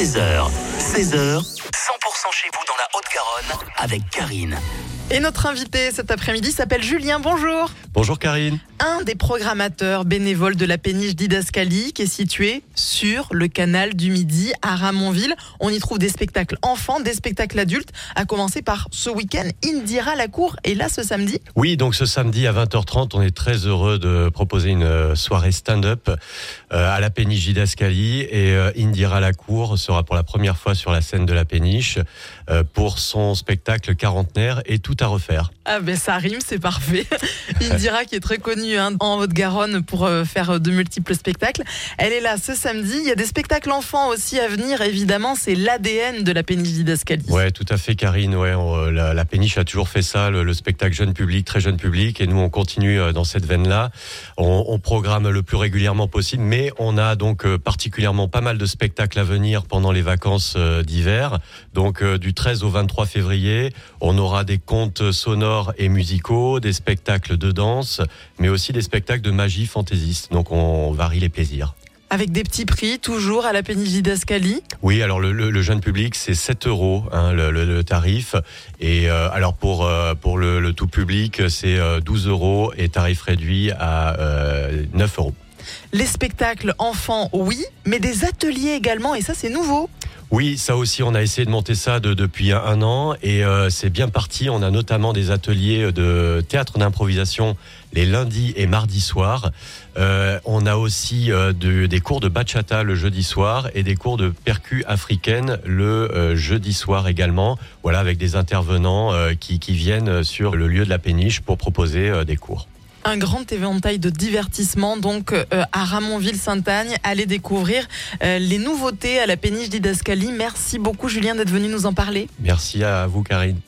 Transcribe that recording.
16h, 16h, 100% chez vous dans la Haute-Garonne avec Karine. Et notre invité cet après-midi s'appelle Julien. Bonjour. Bonjour Karine. Un des programmateurs bénévoles de la péniche d'Idascali qui est situé sur le canal du Midi à Ramonville. On y trouve des spectacles enfants, des spectacles adultes, à commencer par ce week-end Indira la cour et là ce samedi. Oui, donc ce samedi à 20h30, on est très heureux de proposer une euh, soirée stand-up euh, à la péniche d'Idascali et euh, Indira Lacour sera pour la première fois sur la scène de la péniche pour son spectacle quarantenaire et tout à refaire. Ah ben ça rime, c'est parfait. Indira qui est très connue hein, en Haute-Garonne pour euh, faire de multiples spectacles. Elle est là ce samedi. Il y a des spectacles enfants aussi à venir, évidemment. C'est l'ADN de la péniche d'Idascali. Ouais, tout à fait, Karine. Ouais, la, péniche a toujours fait ça, le, spectacle jeune public, très jeune public, et nous on continue euh, dans cette veine-là. On, programme le plus régulièrement possible, mais on a donc euh, particulièrement pas mal de spectacles à venir pendant les vacances d'hiver. Donc du 13 au 23 février, on aura des contes sonores et musicaux, des spectacles de danse, mais aussi des spectacles de magie fantaisiste. Donc on varie les plaisirs. Avec des petits prix, toujours à la péniche d'Ascali Oui, alors le, jeune public, c'est 7 euros hein, le, tarif. Et euh, alors pour, euh, pour le, tout public, c'est 12 euh, euros et tarif réduit à 9 euros. Les spectacles enfants, oui, mais des ateliers également, et ça c'est nouveau. Oui, ça aussi, on a essayé de monter ça depuis un, an et euh, c'est bien parti. On a notamment des ateliers de théâtre d'improvisation les lundis et mardis soirs. Euh, on a aussi euh, des cours de bachata le jeudi soir et des cours de percu africaine le jeudi soir également. Voilà, avec des intervenants qui viennent sur le lieu de la péniche pour proposer des cours un grand éventail de divertissement donc euh, à Ramonville-Sainte-Agne. Allez découvrir euh, les nouveautés à la péniche d'Idascali. Merci beaucoup Julien d'être venu nous en parler. Merci à vous Karine.